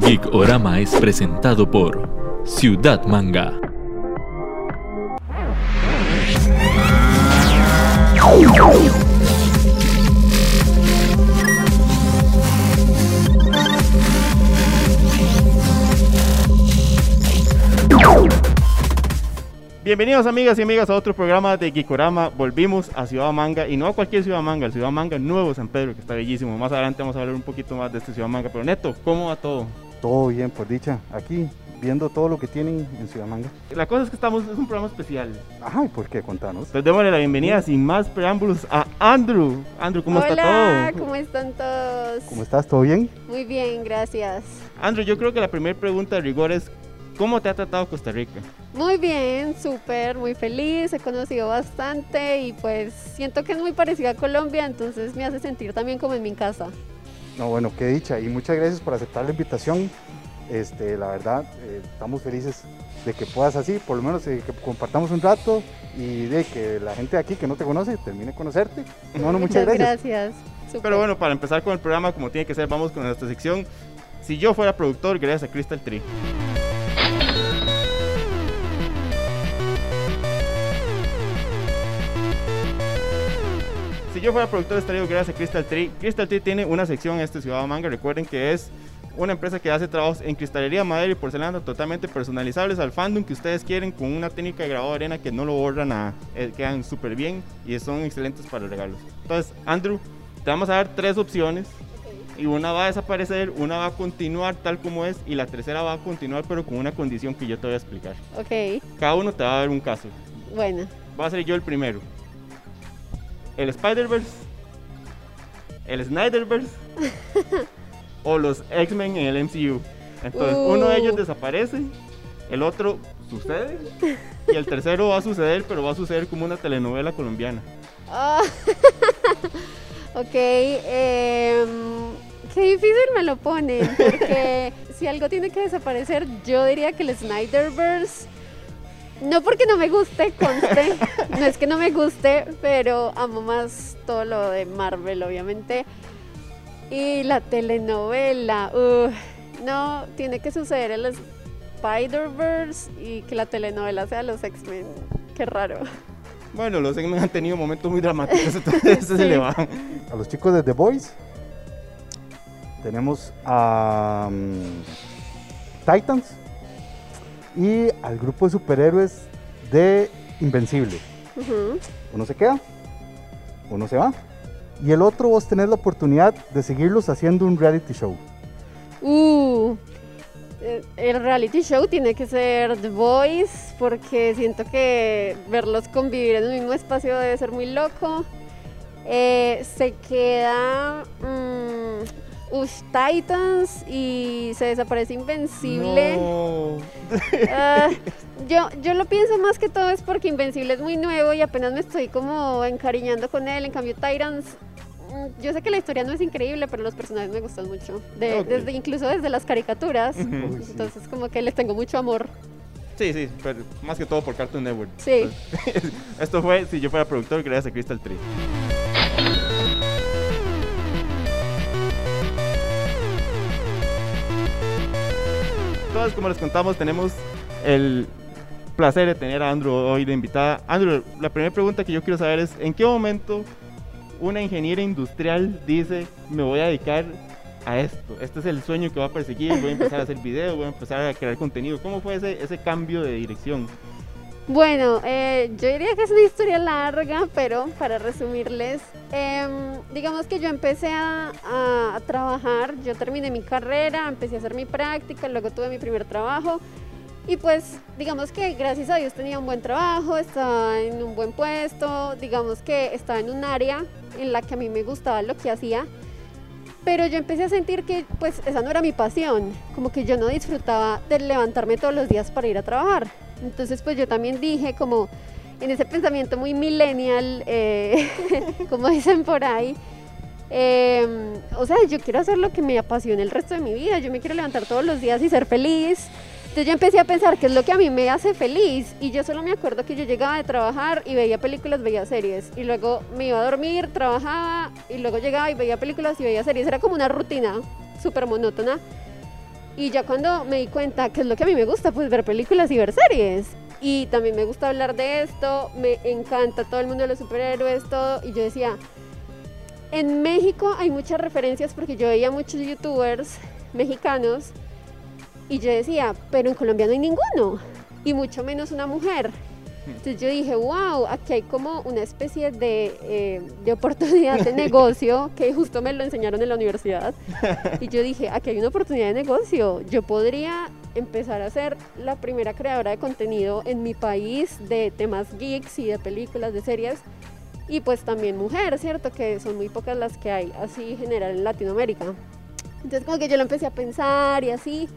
Geek Orama es presentado por Ciudad Manga. Bienvenidos amigas y amigas a otro programa de Gikorama. Volvimos a Ciudad Manga y no a cualquier Ciudad Manga, el Ciudad Manga Nuevo San Pedro, que está bellísimo. Más adelante vamos a hablar un poquito más de este Ciudad Manga. Pero Neto, ¿cómo va todo? Todo bien, por dicha. Aquí, viendo todo lo que tienen en Ciudad Manga. La cosa es que estamos, es un programa especial. Ajá, ¿y por qué? Contanos. Entonces démosle la bienvenida sin más preámbulos a Andrew. Andrew, ¿cómo Hola, está todo? ¿cómo están todos? ¿Cómo estás? ¿Todo bien? Muy bien, gracias. Andrew, yo creo que la primera pregunta de rigor es, ¿cómo te ha tratado Costa Rica? Muy bien, súper, muy feliz, he conocido bastante y pues siento que es muy parecida a Colombia, entonces me hace sentir también como en mi casa. No, bueno, qué dicha. Y muchas gracias por aceptar la invitación. Este, la verdad, eh, estamos felices de que puedas así, por lo menos eh, que compartamos un rato y de que la gente de aquí que no te conoce termine de conocerte. No, no, muchas, gracias. gracias. Pero bueno, para empezar con el programa, como tiene que ser, vamos con nuestra sección. Si yo fuera productor, gracias a Crystal Tree. Si yo fuera productor, estaría gracias a Crystal Tree. Crystal Tree tiene una sección en este Ciudad Manga. Recuerden que es una empresa que hace trabajos en cristalería, madera y porcelana totalmente personalizables al fandom que ustedes quieren con una técnica de grabado de arena que no lo borran a, eh, quedan súper bien y son excelentes para regalos. Entonces, Andrew, te vamos a dar tres opciones y una va a desaparecer, una va a continuar tal como es y la tercera va a continuar pero con una condición que yo te voy a explicar. Ok, Cada uno te va a dar un caso. bueno. Va a ser yo el primero. El Spider-Verse, el Snyderverse o los X-Men en el MCU. Entonces, uno de ellos Uh. desaparece, el otro sucede y el tercero va a suceder, pero va a suceder como una telenovela colombiana. Ah, ok, em, qué difícil me lo ponen, porque si algo tiene que desaparecer, yo diría que el Snyderverse, no porque no me guste, conste, no es que no me guste, pero amo más todo lo de Marvel, obviamente. Y la telenovela, no, tiene que suceder el Spider-Verse y que la telenovela sea los X-Men, qué raro. Bueno, los X-Men han tenido momentos muy dramáticos, entonces se le va. A los chicos de The Boys tenemos a mm, Titans y al grupo de superhéroes de Invencible. Ujú. Uno se queda, uno se va. Y el otro vos tenés la oportunidad de seguirlos haciendo un reality show. Uh, eh, el reality show tiene que ser The Voice porque siento que verlos convivir en un mismo espacio debe ser muy loco. Eh, se queda mm, Ush Titans y se desaparece Invencible. No. Ah, yo, yo lo pienso más que todo es porque Invencible es muy nuevo y apenas me estoy como encariñando con él. En cambio, Titans, mm, yo sé que la historia no es increíble, pero los personajes me gustan mucho. De- desde, incluso desde las caricaturas. Sí. Entonces, como que les tengo mucho amor. Sí, sí, pero más que todo por Cartoon Network. Sí. Entonces, Esto fue Si yo fuera productor, gracias a Crystal Tree. Como les contamos, tenemos el placer de tener a Andrew hoy de invitada. Andrew, la primera pregunta que yo quiero saber es, ¿en qué momento una ingeniera industrial dice, me voy a dedicar a esto? Este es el sueño que va a perseguir, voy a empezar a hacer videos, voy a empezar a crear contenido. ¿Cómo fue ese, ese cambio de dirección? Bueno, eh, yo diría que es una historia larga, pero para resumirles, em, digamos que yo empecé a, a- a trabajar, yo terminé mi carrera, empecé a hacer mi práctica, luego tuve mi primer trabajo y pues digamos que gracias a Dios tenía un buen trabajo, estaba en un buen puesto, digamos que estaba en un área en la que a mí me gustaba lo que hacía. Pero yo empecé a sentir que pues esa no era mi pasión, como que yo no disfrutaba de levantarme todos los días para ir a trabajar. Entonces pues yo también dije como en ese pensamiento muy millennial, eh, como dicen por ahí, eh, o sea, yo quiero hacer lo que me apasione el resto de mi vida, yo me quiero levantar todos los días y ser feliz. Entonces yo empecé a pensar qué es lo que a mí me hace feliz y yo solo me acuerdo que yo llegaba de trabajar y veía películas, veía series y luego me iba a dormir, trabajaba y luego llegaba y veía películas y veía series. Era como una rutina súper monótona. Y ya cuando me di cuenta que es lo que a mí me gusta, pues ver películas y ver series. Y también me gusta hablar de esto, me encanta todo el mundo de los superhéroes, todo. Y yo decía, en México hay muchas referencias porque yo veía muchos youtubers mexicanos y yo decía, pero en Colombia no hay ninguno, y mucho menos una mujer. Entonces yo dije, wow, aquí hay como una especie de, eh, de, oportunidad de negocio que justo me lo enseñaron en la universidad. Y yo dije, aquí hay una oportunidad de negocio. Yo podría empezar a ser la primera creadora de contenido en mi país de temas geeks y de películas, de series. Y pues también mujer, ¿cierto? Que son muy pocas las que hay así general en Latinoamérica. Entonces como que yo lo empecé a pensar y así.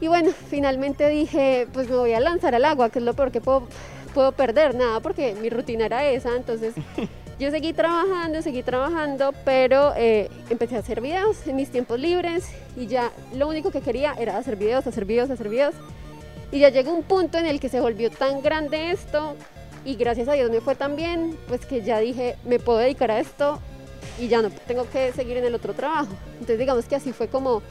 Y bueno, finalmente dije, pues me voy a lanzar al agua, que es lo peor que puedo, puedo perder, nada, porque mi rutina era esa. Entonces yo seguí trabajando, seguí trabajando, pero eh, empecé a hacer videos en mis tiempos libres y ya lo único que quería era hacer videos, hacer videos, hacer videos. Y ya llegó un punto en el que se volvió tan grande esto y gracias a Dios me fue tan bien, pues que ya dije, me puedo dedicar a esto y ya no tengo que seguir en el otro trabajo. Entonces digamos que así fue como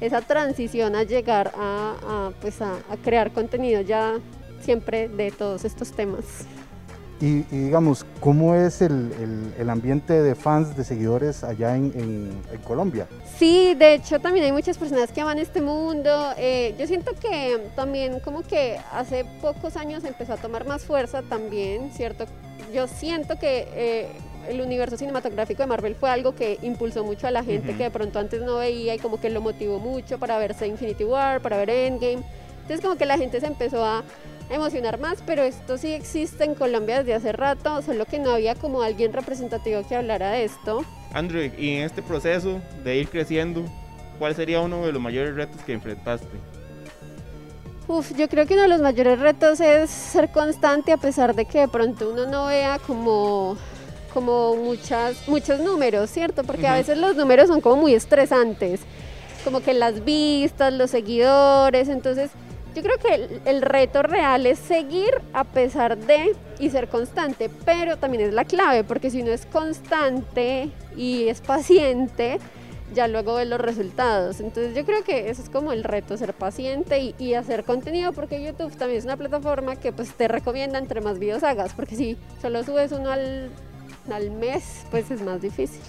esa transición a llegar a, pues a, crear contenido ya siempre de todos estos temas. Y, digamos, ¿cómo es el, el, ambiente de fans, de seguidores allá en, en, Colombia? Sí, de hecho también hay muchas personas que aman este mundo. Eh, yo siento que también como que hace pocos años empezó a tomar más fuerza también, ¿cierto? Yo siento que eh, el universo cinematográfico de Marvel fue algo que impulsó mucho a la gente que de pronto antes no veía y como que lo motivó mucho para verse Infinity War, para ver Endgame. Entonces como que la gente se empezó a emocionar más, pero esto sí existe en Colombia desde hace rato, solo que no había como alguien representativo que hablara de esto. Andrew, y en este proceso de ir creciendo, ¿cuál sería uno de los mayores retos que enfrentaste? Uf, yo creo que uno de los mayores retos es ser constante a pesar de que de pronto uno no vea como como muchas, muchos números, ¿cierto? Porque a veces los números son como muy estresantes, como que las vistas, los seguidores, entonces yo creo que el, reto real es seguir a pesar de y ser constante, pero también es la clave, porque si uno es constante y es paciente, ya luego ve los resultados. Entonces yo creo que eso es como el reto, ser paciente y, y, hacer contenido, porque YouTube también es una plataforma que pues te recomienda entre más videos hagas, porque si solo subes uno al al mes, pues es más difícil.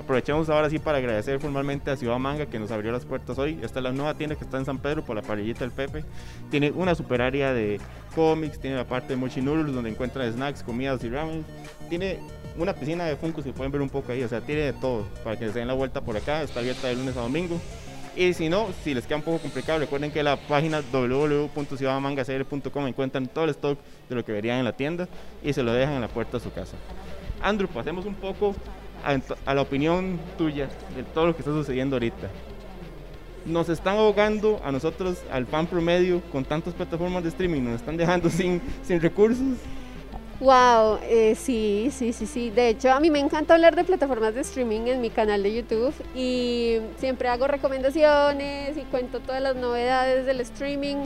Aprovechemos ahora sí para agradecer formalmente a Ciudad Manga que nos abrió las puertas hoy. Esta es la nueva tienda que está en San Pedro por la parrillita del Pepe. Tiene una super área de cómics, tiene la parte de Mochi Noodles donde encuentran snacks, comidas y ramen. Tiene una piscina de Funko, si pueden ver un poco ahí, o sea, tiene de todo para que se den la vuelta por acá. Está abierta de lunes a domingo. Y si no, si les queda un poco complicado, recuerden que la página www.ciudadmangacr.com encuentran todo el stock de lo que verían en la tienda y se lo dejan en la puerta de su casa. Andrew, pasemos un poco a, la opinión tuya de todo lo que está sucediendo ahorita. Nos están ahogando a nosotros, al fan promedio, con tantas plataformas de streaming, nos están dejando sin, sin recursos. Wow, eh, sí, sí, sí, sí. De hecho, a mí me encanta hablar de plataformas de streaming en mi canal de YouTube y siempre hago recomendaciones y cuento todas las novedades del streaming.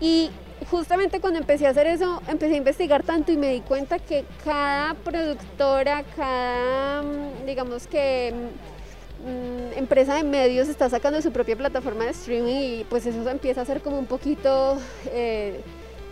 Y justamente cuando empecé a hacer eso, empecé a investigar tanto y me di cuenta que cada productora, cada, mm, digamos que mm, empresa de medios está sacando su propia plataforma de streaming y pues eso empieza a ser como un poquito... Eh,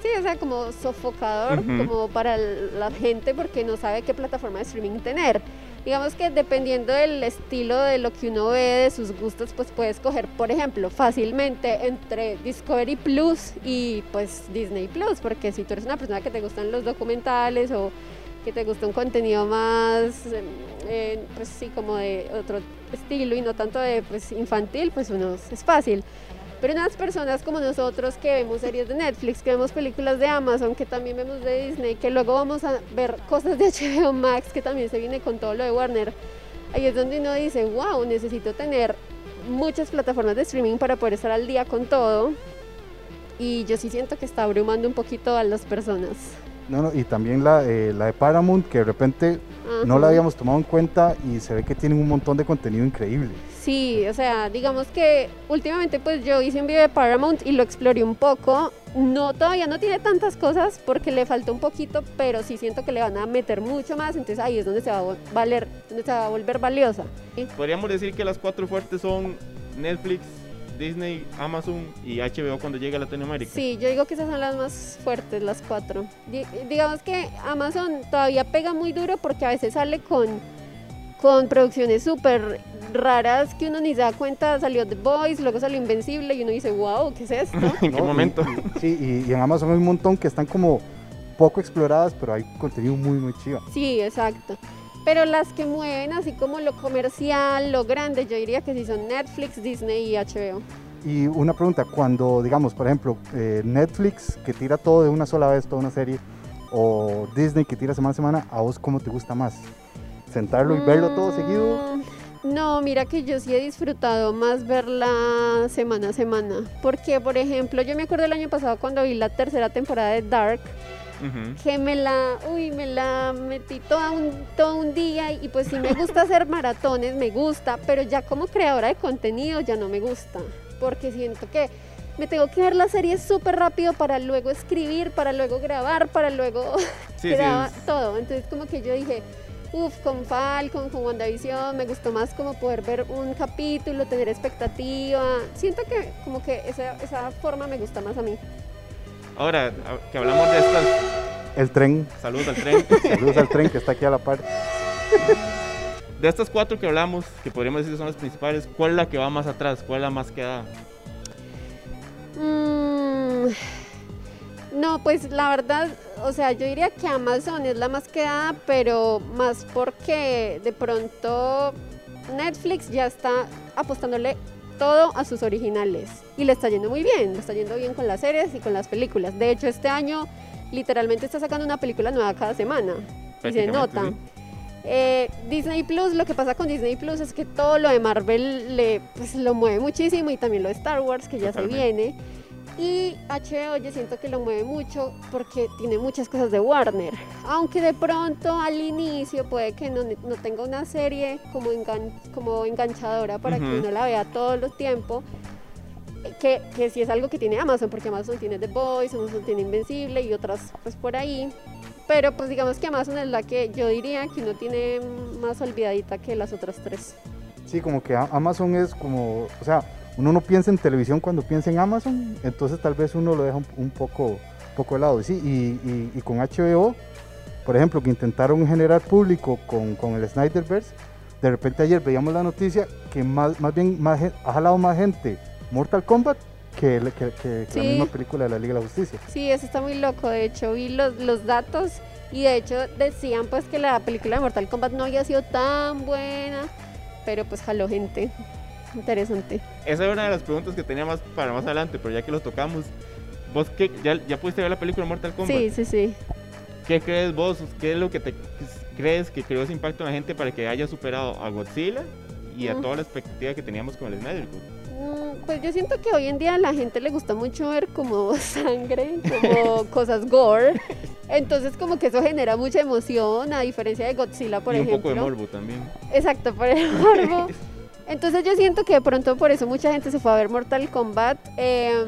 sí, o sea, como sofocador, como para la gente porque no sabe qué plataforma de streaming tener digamos que dependiendo del estilo de lo que uno ve, de sus gustos, pues puedes coger, por ejemplo, fácilmente entre Discovery Plus y pues Disney Plus, porque si tú eres una persona que te gustan los documentales o que te gusta un contenido más, em, eh, pues sí, como de otro estilo y no tanto de pues infantil, pues uno es fácil. Pero unas personas como nosotros que vemos series de Netflix, que vemos películas de Amazon, que también vemos de Disney, que luego vamos a ver cosas de HBO Max, que también se viene con todo lo de Warner, ahí es donde uno dice, wow, necesito tener muchas plataformas de streaming para poder estar al día con todo. Y yo sí siento que está abrumando un poquito a las personas. No, no, y también la, eh, la de Paramount, que de repente no la habíamos tomado en cuenta y se ve que tienen un montón de contenido increíble. Sí, o sea, digamos que últimamente pues yo hice un video de Paramount y lo exploré un poco. No, todavía no tiene tantas cosas porque le falta un poquito, pero sí siento que le van a meter mucho más, entonces ahí es donde se va a donde se va a volver valiosa. Podríamos decir que las cuatro fuertes son Netflix, Disney, Amazon y HBO cuando llegue a Latinoamérica. Sí, yo digo que esas son las más fuertes, las cuatro. Di- digamos que Amazon todavía pega muy duro porque a veces sale con, con producciones súper raras que uno ni se da cuenta. Salió The Boys, luego salió Invencible y uno dice, wow, ¿qué es esto? ¿En qué ¿no? momento? Y- sí, y, y en Amazon hay un montón que están como poco exploradas, pero hay contenido muy, muy chido. Sí, exacto. Pero las que mueven así como lo comercial, lo grande, yo diría que sí son Netflix, Disney y HBO. Y una pregunta, cuando, digamos, por ejemplo, eh, Netflix que tira todo de una sola vez, toda una serie, o Disney que tira semana a semana, ¿a vos cómo te gusta más? ¿Sentarlo y verlo todo seguido? No, mira que yo sí he disfrutado más verla semana a semana. Porque, por ejemplo, yo me acuerdo el año pasado cuando vi la tercera temporada de Dark, que me la, uy, me la metí todo un, todo un día y pues sí me gusta hacer maratones, me gusta, pero ya como creadora de contenido ya no me gusta. Porque siento que me tengo que ver la serie súper rápido para luego escribir, para luego grabar, para luego Sí, sí, todo. Entonces como que yo dije, uff, con Falcon, con WandaVision, me gustó más como poder ver un capítulo, tener expectativa. Siento que como que esa, esa forma me gusta más a mí. Ahora que hablamos de estas, El tren, saludos al tren, saludos al tren que está aquí a la par. de estas cuatro que hablamos, que podríamos decir son las principales, ¿cuál es la que va más atrás? ¿Cuál es la más quedada? Mm, no, pues la verdad, o sea, yo diría que Amazon es la más quedada, pero más porque de pronto Netflix ya está apostándole todo a sus originales y le está yendo muy bien, le está yendo bien con las series y con las películas. De hecho, este año literalmente está sacando una película nueva cada semana y se nota. sí. Eh, Disney Plus, lo que pasa con Disney Plus es que todo lo de Marvel le, pues, lo mueve muchísimo y también lo de Star Wars, que ya Totalmente. se viene. Y HBO yo siento que lo mueve mucho porque tiene muchas cosas de Warner. Aunque de pronto al inicio puede que no, no tenga una serie como, engan- como enganchadora para que Ujú. uno la vea todo el tiempo. Que, que sí es algo que tiene Amazon, porque Amazon tiene The Boys, Amazon tiene Invencible y otras pues por ahí. Pero pues digamos que Amazon es la que yo diría que uno tiene más olvidadita que las otras tres. Sí, como que Amazon es como, o sea, uno no piensa en televisión cuando piensa en Amazon, entonces tal vez uno lo deja un, un poco, poco de lado. Y Sí, y, y- y con HBO, por ejemplo, que intentaron generar público con, con el Snyderverse, de repente ayer veíamos la noticia que más, más bien más, ha jalado más gente Mortal Kombat que, la misma película de la Liga de la Justicia. Sí, eso está muy loco. De hecho, vi los, los datos y de hecho decían pues que la película de Mortal Kombat no había sido tan buena, pero pues jaló gente. Interesante. Esa era una de las preguntas que tenía más para más adelante, pero ya que lo tocamos, ¿vos qué, ya, ya pudiste ver la película Mortal Kombat? Sí, sí, sí. ¿Qué crees vos? ¿Qué es lo que te crees que creó ese impacto en la gente para que haya superado a Godzilla y a Mm. toda la expectativa que teníamos con el Snyder? Mm, Pues yo siento que hoy en día a la gente le gusta mucho ver como sangre, como cosas gore. Entonces como que eso genera mucha emoción, a diferencia de Godzilla, por y ejemplo. un poco de morbo también. Exacto, por el morbo. Entonces yo siento que de pronto por eso mucha gente se fue a ver Mortal Kombat. eh,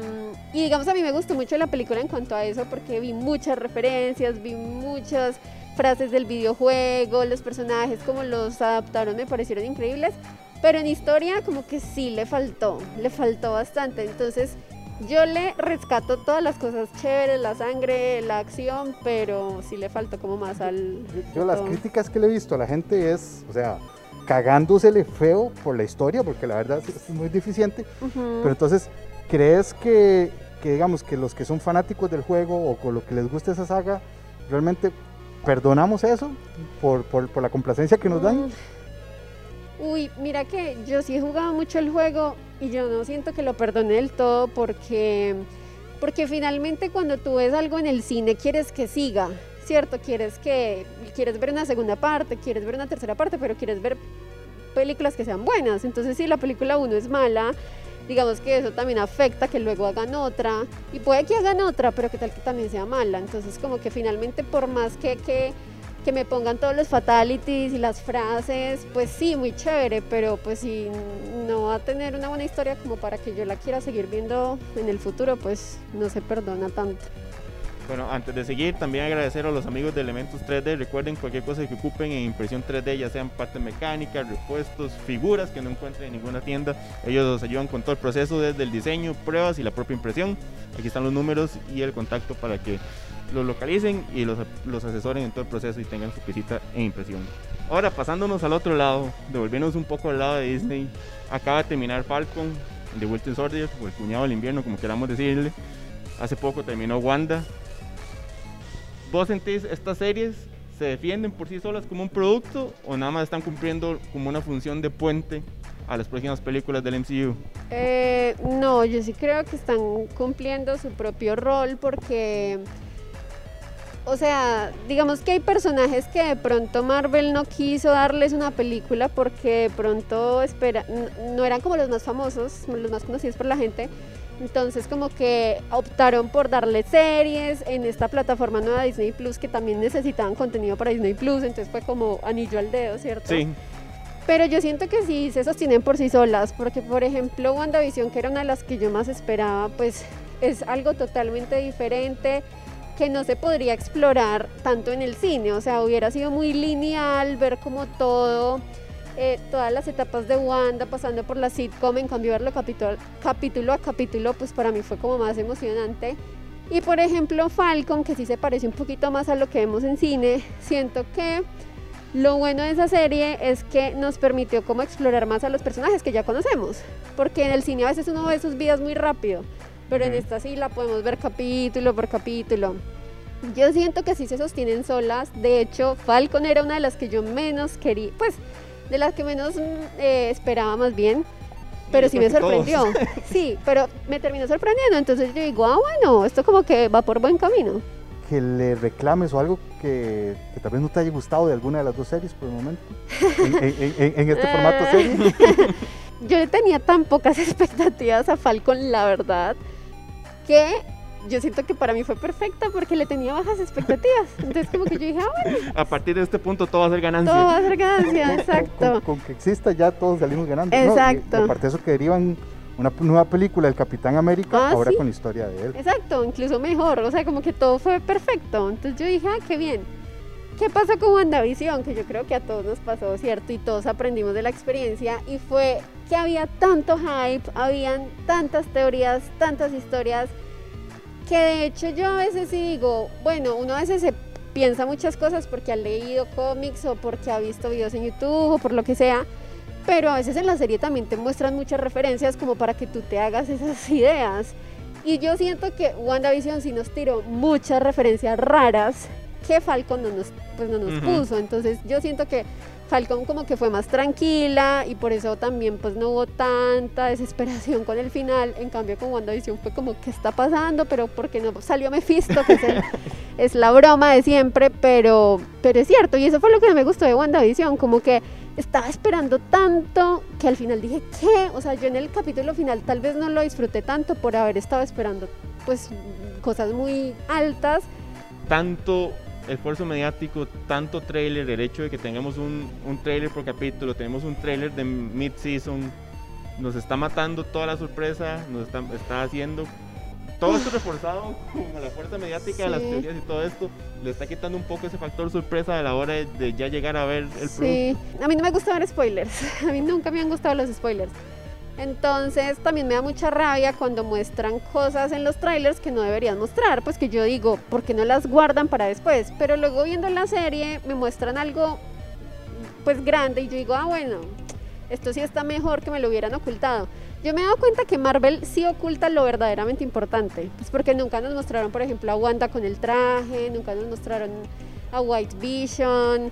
y digamos a mí me gustó mucho la película en cuanto a eso porque vi muchas referencias, vi muchas frases del videojuego, los personajes como los adaptaron me parecieron increíbles. Pero en historia como que sí le faltó, le faltó bastante. Entonces yo le rescato todas las cosas chéveres, la sangre, la acción, pero sí le faltó como más al... Yo, yo las críticas que le he visto a la gente es, o sea, cagándosele feo por la historia, porque la verdad es, muy deficiente. Pero entonces, ¿crees que, que, digamos, que los que son fanáticos del juego o con lo que les gusta esa saga, realmente perdonamos eso por, por, por la complacencia que nos dan? Mm. Uy, mira que yo sí he jugado mucho el juego y yo no siento que lo perdone del todo porque, porque finalmente cuando tú ves algo en el cine quieres que siga, ¿cierto? Quieres que quieres ver una segunda parte, quieres ver una tercera parte, pero quieres ver películas que sean buenas. Entonces si la película 1 es mala, digamos que eso también afecta que luego hagan otra y puede que hagan otra, pero que tal que también sea mala. Entonces como que finalmente por más que, que, que me pongan todos los fatalities y las frases, pues sí, muy chévere, pero pues si no va a tener una buena historia como para que yo la quiera seguir viendo en el futuro, pues no se perdona tanto. Bueno, antes de seguir, también agradecer a los amigos de Elementos 3D. Recuerden cualquier cosa que ocupen en impresión 3D, ya sean parte mecánica, repuestos, figuras que no encuentren en ninguna tienda. Ellos los ayudan con todo el proceso desde el diseño, pruebas y la propia impresión. Aquí están los números y el contacto para que los localicen y los, los asesoren en todo el proceso y tengan su visita en impresión. Ahora, pasándonos al otro lado, devolviéndonos un poco al lado de Disney, acaba de terminar Falcon, The Winter Soldier, el cuñado del invierno, como queramos decirle. Hace poco terminó Wanda, ¿Vos sentís estas series se defienden por sí solas como un producto o nada más están cumpliendo como una función de puente a las próximas películas del MCU? Eh, no, yo sí creo que están cumpliendo su propio rol porque, o sea, digamos que hay personajes que de pronto Marvel no quiso darles una película porque de pronto espera, no eran como los más famosos, los más conocidos por la gente entonces como que optaron por darle series en esta plataforma nueva Disney Plus que también necesitaban contenido para Disney Plus, entonces fue como anillo al dedo, ¿cierto? Sí. Pero yo siento que sí se sostienen por sí solas, porque por ejemplo WandaVision, que era una de las que yo más esperaba, pues es algo totalmente diferente que no se podría explorar tanto en el cine, o sea, hubiera sido muy lineal ver como todo eh, todas las etapas de Wanda, pasando por la sitcom, en cambio verlo capítulo, capítulo a capítulo, pues para mí fue como más emocionante. Y por ejemplo Falcon, que sí se parece un poquito más a lo que vemos en cine, siento que lo bueno de esa serie es que nos permitió como explorar más a los personajes que ya conocemos, porque en el cine a veces uno ve sus vidas muy rápido, pero en esta sí la podemos ver capítulo por capítulo. Yo siento que sí se sostienen solas, de hecho Falcon era una de las que yo menos quería, pues de las que menos mm, eh, esperaba más bien. Pero sí me sorprendió. Sí, pero me terminó sorprendiendo. Entonces yo digo, ah, bueno, esto como que va por buen camino. Que le reclames o algo que, tal vez no te haya gustado de alguna de las dos series por el momento. en, este formato ah. serie. yo tenía tan pocas expectativas a Falcon, la verdad, que yo siento que para mí fue perfecta porque le tenía bajas expectativas. Entonces como que yo dije, ah, bueno. A partir de este punto todo va a ser ganancia. Todo va a ser ganancia, exacto. Con, que exista ya todos salimos ganando. Exacto. aparte de eso que derivan una nueva película del Capitán América, ah, ahora con la historia de él. Exacto, incluso mejor. O sea, como que todo fue perfecto. Entonces yo dije, ah, qué bien. ¿Qué pasó con WandaVision? Que yo creo que a todos nos pasó, ¿cierto? Y todos aprendimos de la experiencia. Y fue que había tanto hype, habían tantas teorías, tantas historias que de hecho yo a veces digo, bueno, uno a veces se piensa muchas cosas porque ha leído cómics o porque ha visto videos en YouTube o por lo que sea, pero a veces en la serie también te muestran muchas referencias como para que tú te hagas esas ideas. Y yo siento que WandaVision sí nos tiró muchas referencias raras que Falcon no nos, pues no nos puso. Entonces yo siento que Falcon como que fue más tranquila y por eso también pues no hubo tanta desesperación con el final. En cambio con WandaVision fue como, ¿qué está pasando? Pero porque no salió Mephisto, que es, la broma de siempre, pero, pero es cierto. Y eso fue lo que me gustó de WandaVision, como que estaba esperando tanto que al final dije, ¿qué? O sea, yo en el capítulo final tal vez no lo disfruté tanto por haber estado esperando pues cosas muy altas. Tanto esfuerzo mediático, tanto trailer, el hecho de que tengamos un, un trailer por capítulo, tenemos un trailer de mid-season, nos está matando toda la sorpresa, nos está, está haciendo todo esto reforzado con la fuerza mediática de las teorías y todo esto, le está quitando un poco ese factor sorpresa a la hora de, ya llegar a ver el sí. A mí no me gusta ver spoilers, a mí nunca me han gustado los spoilers. Entonces también me da mucha rabia cuando muestran cosas en los trailers que no deberían mostrar, pues que yo digo, ¿por qué no las guardan para después? Pero luego viendo la serie me muestran algo pues grande y yo digo, ah bueno, esto sí está mejor que me lo hubieran ocultado. Yo me he dado cuenta que Marvel sí oculta lo verdaderamente importante, pues porque nunca nos mostraron, por ejemplo, a Wanda con el traje, nunca nos mostraron a White Vision.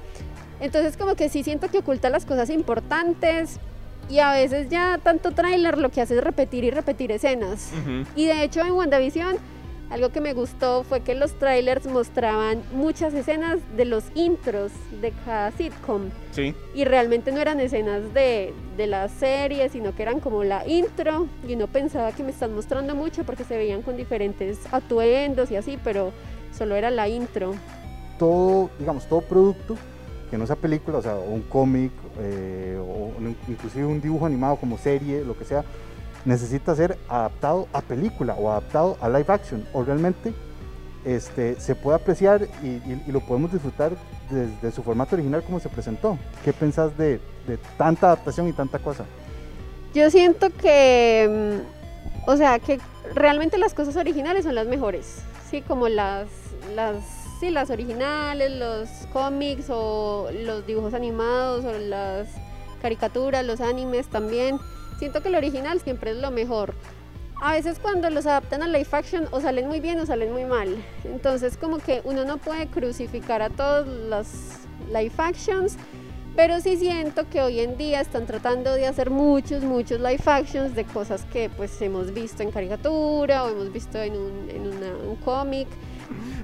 Entonces como que sí siento que oculta las cosas importantes, y a veces ya tanto tráiler lo que hace es repetir y repetir escenas. Y de hecho en WandaVision algo que me gustó fue que los trailers mostraban muchas escenas de los intros de cada sitcom. Sí. Y realmente no eran escenas de, de la serie, sino que eran como la intro. Y uno pensaba que me están mostrando mucho porque se veían con diferentes atuendos y así, pero solo era la intro. Todo, digamos, todo producto que no sea película, o sea, un cómic, eh, o inclusive un dibujo animado como serie, lo que sea, necesita ser adaptado a película o adaptado a live action, o realmente este, se puede apreciar y, lo podemos disfrutar desde su formato original como se presentó. ¿Qué pensás de, de tanta adaptación y tanta cosa? Yo siento que, mm, o sea, que realmente las cosas originales son las mejores, sí, como las, las, sí, las originales, los cómics o los dibujos animados o las caricaturas, los animes también. Siento que el original siempre es lo mejor. A veces cuando los adaptan a live action o salen muy bien o salen muy mal. Entonces como que uno no puede crucificar a todos los live actions, pero sí siento que hoy en día están tratando de hacer muchos, muchos live actions de cosas que pues hemos visto en caricatura o hemos visto en un, en un cómic.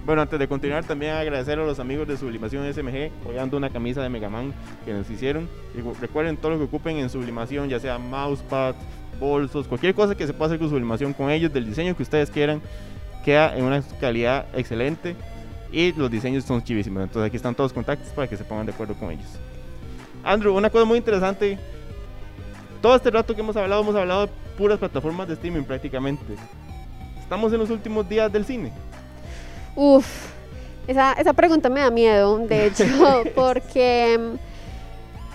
Bueno, antes de continuar, también agradecer a los amigos de Sublimación SMG, apoyando una camisa de Mega Man que nos hicieron. Y recuerden todo lo que ocupen en sublimación, ya sea mousepad, bolsos, cualquier cosa que se pueda hacer con sublimación con ellos, del diseño que ustedes quieran, queda en una calidad excelente. Y los diseños son chivísimos. Entonces aquí están todos los contactos para que se pongan de acuerdo con ellos. Andrew, una cosa muy interesante. Todo este rato que hemos hablado, hemos hablado de puras plataformas de streaming prácticamente. Estamos en los últimos días del cine. Uf, esa, esa pregunta me da miedo, de hecho, porque,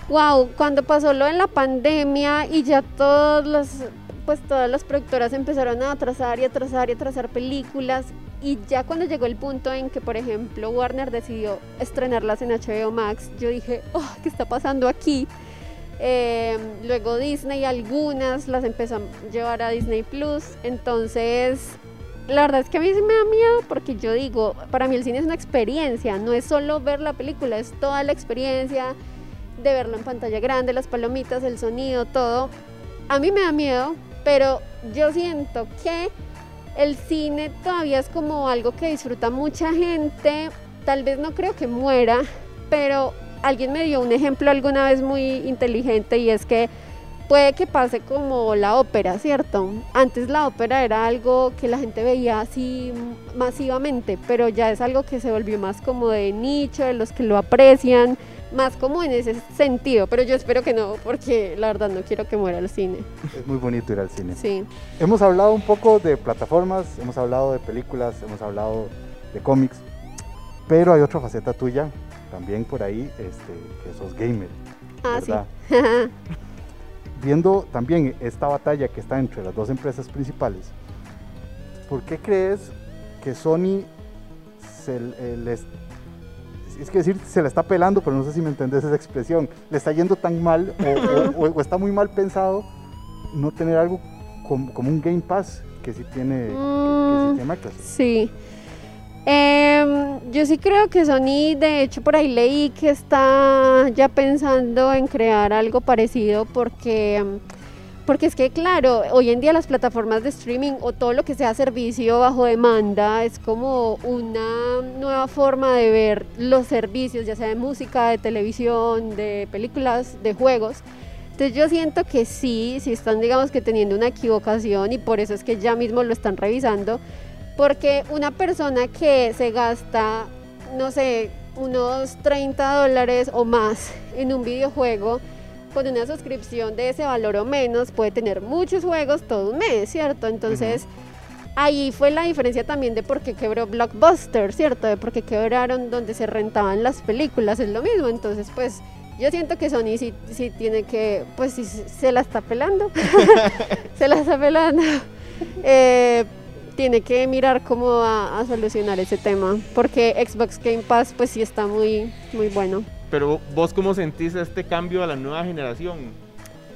wow, cuando pasó lo de la pandemia y ya todos los, pues todas las productoras empezaron a atrasar y atrasar y atrasar películas y ya cuando llegó el punto en que, por ejemplo, Warner decidió estrenarlas en HBO Max, yo dije, oh, ¿qué está pasando aquí? Eh, luego Disney algunas las empezó a llevar a Disney Plus, entonces la verdad es que a mí sí me da miedo porque yo digo, para mí el cine es una experiencia, no es solo ver la película, es toda la experiencia de verlo en pantalla grande, las palomitas, el sonido, todo. A mí me da miedo, pero yo siento que el cine todavía es como algo que disfruta mucha gente, tal vez no creo que muera, pero alguien me dio un ejemplo alguna vez muy inteligente y es que puede que pase como la ópera, ¿cierto? Antes la ópera era algo que la gente veía así masivamente, pero ya es algo que se volvió más como de nicho, de los que lo aprecian, más como en ese sentido, pero yo espero que no, porque la verdad no quiero que muera el cine. Es muy bonito ir al cine. Sí. Hemos hablado un poco de plataformas, hemos hablado de películas, hemos hablado de cómics, pero hay otra faceta tuya también por ahí, este, que sos gamer. Ah, ¿verdad? sí. Viendo también esta batalla que está entre las dos empresas principales, ¿por qué crees que Sony se eh, les es que decir se la está pelando, pero no sé si me entendés esa expresión, le está yendo tan mal o, o- o está muy mal pensado no tener algo como, como un Game Pass que sí tiene, que- que sí Mm. tiene Microsoft. Sí. Em, yo sí creo que Sony, de hecho por ahí leí que está ya pensando en crear algo parecido porque, porque es que claro, hoy en día las plataformas de streaming o todo lo que sea servicio bajo demanda es como una nueva forma de ver los servicios, ya sea de música, de televisión, de películas, de juegos. Entonces yo siento que sí, sí están digamos que teniendo una equivocación y por eso es que ya mismo lo están revisando porque una persona que se gasta, no sé, unos 30 dólares o más en un videojuego, con una suscripción de ese valor o menos, puede tener muchos juegos todo un mes, ¿cierto? Entonces, ahí fue la diferencia también de por qué quebró Blockbuster, ¿cierto? De por qué quebraron donde se rentaban las películas, es lo mismo. Entonces, pues, yo siento que Sony sí, sí tiene que, pues, sí se la está pelando. se la está pelando. Eh, tiene que mirar cómo va a solucionar ese tema, porque Xbox Game Pass pues sí está muy, muy bueno. Pero vos cómo sentís este cambio a la nueva generación?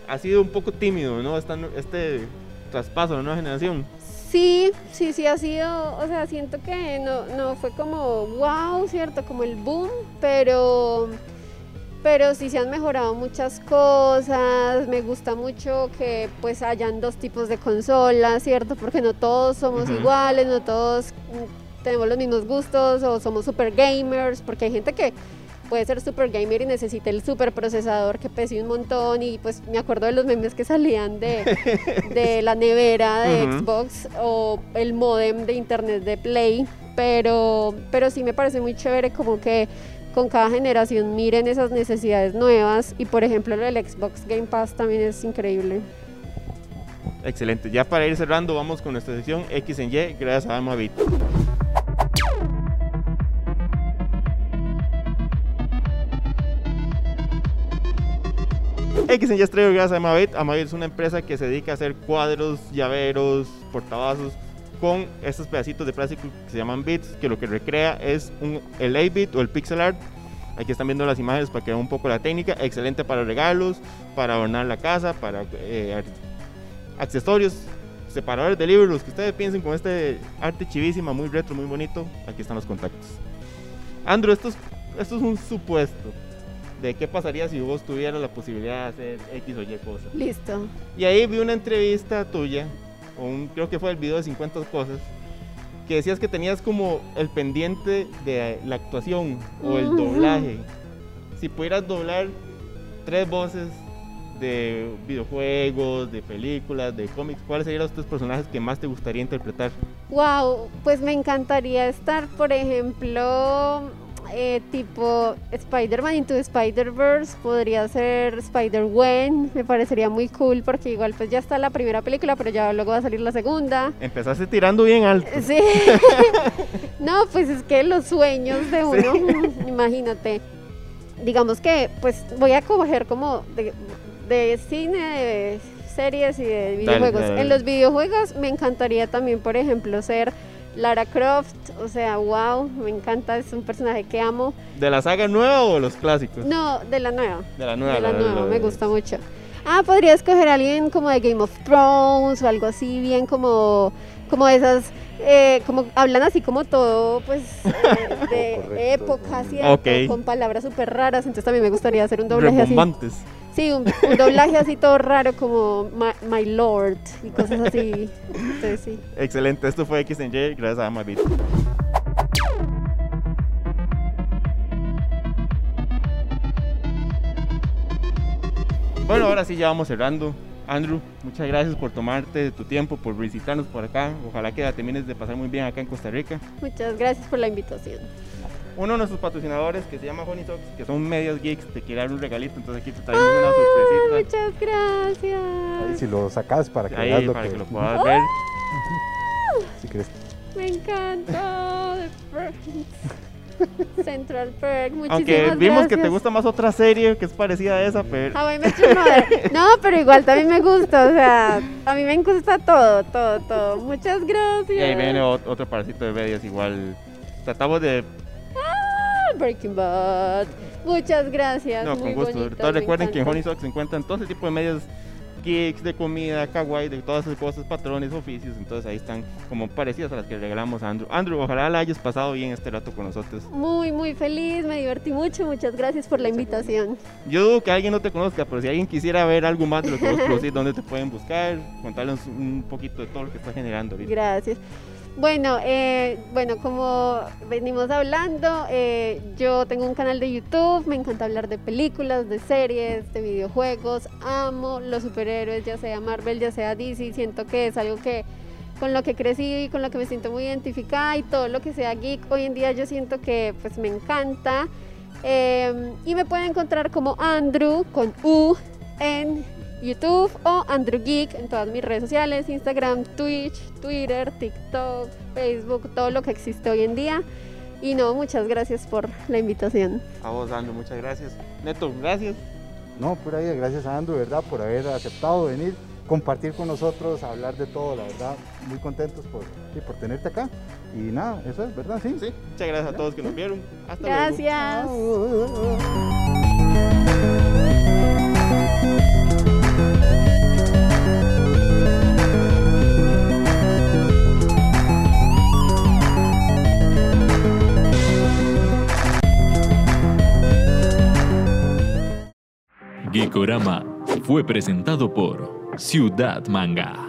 Ha sido un poco tímido, ¿no? Este traspaso a la nueva generación. Sí, sí, sí ha sido, o sea, siento que no, no fue como wow, ¿cierto? Como el boom, pero, pero sí se han mejorado muchas cosas, me gusta mucho que pues hayan dos tipos de consolas, ¿cierto? Porque no todos somos iguales, no todos mm, tenemos los mismos gustos o somos super gamers, porque hay gente que puede ser super gamer y necesita el super procesador que pese un montón y pues me acuerdo de los memes que salían de, de la nevera de. Xbox o el modem de internet de Play, pero, pero sí me parece muy chévere como que con cada generación miren esas necesidades nuevas y por ejemplo el Xbox Game Pass también es increíble. Excelente, ya para ir cerrando vamos con nuestra sección X en Y, gracias a Amavit. X en Y es gracias a Amavit. Amavit es una empresa que se dedica a hacer cuadros, llaveros, portavasos con estos pedacitos de plástico que se llaman bits, que lo que recrea es un, el A-bit o el pixel art. Aquí están viendo las imágenes para que vean un poco la técnica. Excelente para regalos, para adornar la casa, para eh, accesorios, separadores de libros, los que ustedes piensen con este arte chivísima, muy retro, muy bonito. Aquí están los contactos. Andrew, esto es, esto es un supuesto de qué pasaría si vos tuvieras la posibilidad de hacer X o Y cosas. Listo. Y ahí vi una entrevista tuya, o un, creo que fue el video de 50 cosas, que decías que tenías como el pendiente de la actuación o el doblaje. Si pudieras doblar tres voces de videojuegos, de películas, de cómics, ¿cuáles serían los tres personajes que más te gustaría interpretar? Wow, pues me encantaría estar, por ejemplo, eh, tipo Spider-Man Into Spider-Verse, podría ser Spider-Gwen, me parecería muy cool porque igual pues ya está la primera película, pero ya luego va a salir la segunda. Empezaste tirando bien alto. Sí. no, pues es que los sueños de uno, imagínate. Digamos que pues voy a coger como de, de cine, de series y de videojuegos. dale. En los videojuegos me encantaría también, por ejemplo, ser Lara Croft, o sea, wow, me encanta, es un personaje que amo. ¿De la saga nueva o los clásicos? No, de la nueva. De la nueva. de la la- nueva, la- me gusta mucho. Ah, podría escoger a alguien como de Game of Thrones o algo así, bien como, como esas, eh, como hablan así como todo, pues, eh, de Correcto. época, ¿cierto? Ok. Con palabras súper raras, entonces también me gustaría hacer un doblaje así. Sí, un, un doblaje así todo raro como My, My Lord y cosas así. Entonces sí. Excelente, esto fue XNJ, gracias a Amabit. Bueno, ahora sí ya vamos cerrando. Andrew, muchas gracias por tomarte tu tiempo, por visitarnos por acá. Ojalá que la termines de pasar muy bien acá en Costa Rica. Muchas gracias por la invitación. Uno de nuestros patrocinadores, que se llama Honey Socks, que son medias geeks, te quiere dar un regalito, entonces aquí te traemos una sorpresita. Muchas gracias. Ahí si lo sacas para que veas lo para que, que lo puedas ver. si quieres. Me encanta. Central Perk. Muchísimas Aunque vimos que te gracias. gusta más otra serie que es parecida a esa, pero... Mother. No, pero igual también me gusta. O sea, a mí me gusta todo, todo, todo. Muchas gracias. Y ahí viene ot- otro parcito de medias igual. Tratamos de... Breaking Bad. Muchas gracias. No, muy con gusto. recuerden que en. Honey Socks se encuentran todo ese tipo de medias geeks, de comida, kawaii, de todas esas cosas, patrones, oficios. Entonces ahí están como parecidas a las que regalamos a Andrew. Andrew, ojalá la hayas pasado bien este rato con nosotros. Muy, muy feliz, me divertí mucho. Muchas gracias por la invitación. Yo dudo que alguien no te conozca, pero si alguien quisiera ver algo más de lo que vos producís, ¿dónde te pueden buscar? Contarles un poquito de todo lo que está generando ahorita. Gracias. Bueno, eh, bueno, como venimos hablando, eh, yo tengo un canal de YouTube, me encanta hablar de películas, de series, de videojuegos, amo los superhéroes, ya sea Marvel, ya sea DC, siento que es algo que con lo que crecí y con lo que me siento muy identificada y todo lo que sea geek, hoy en día yo siento que pues me encanta. Eh, y me pueden encontrar como Andrew con U en YouTube o Andrew Geek en todas mis redes sociales, Instagram, Twitch, Twitter, TikTok, Facebook, todo lo que existe hoy en día. Y no, muchas gracias por la invitación. A vos, Andrew, muchas gracias. Neto, gracias. No, pura vida, gracias a Andrew, ¿verdad? Por haber aceptado venir, compartir con nosotros, hablar de todo, la verdad, muy contentos por, sí, por tenerte acá. Y nada, eso es, ¿verdad? Sí. Sí, muchas gracias a todos que nos vieron. Hasta luego. Gracias. Geekorama fue presentado por Ciudad Manga.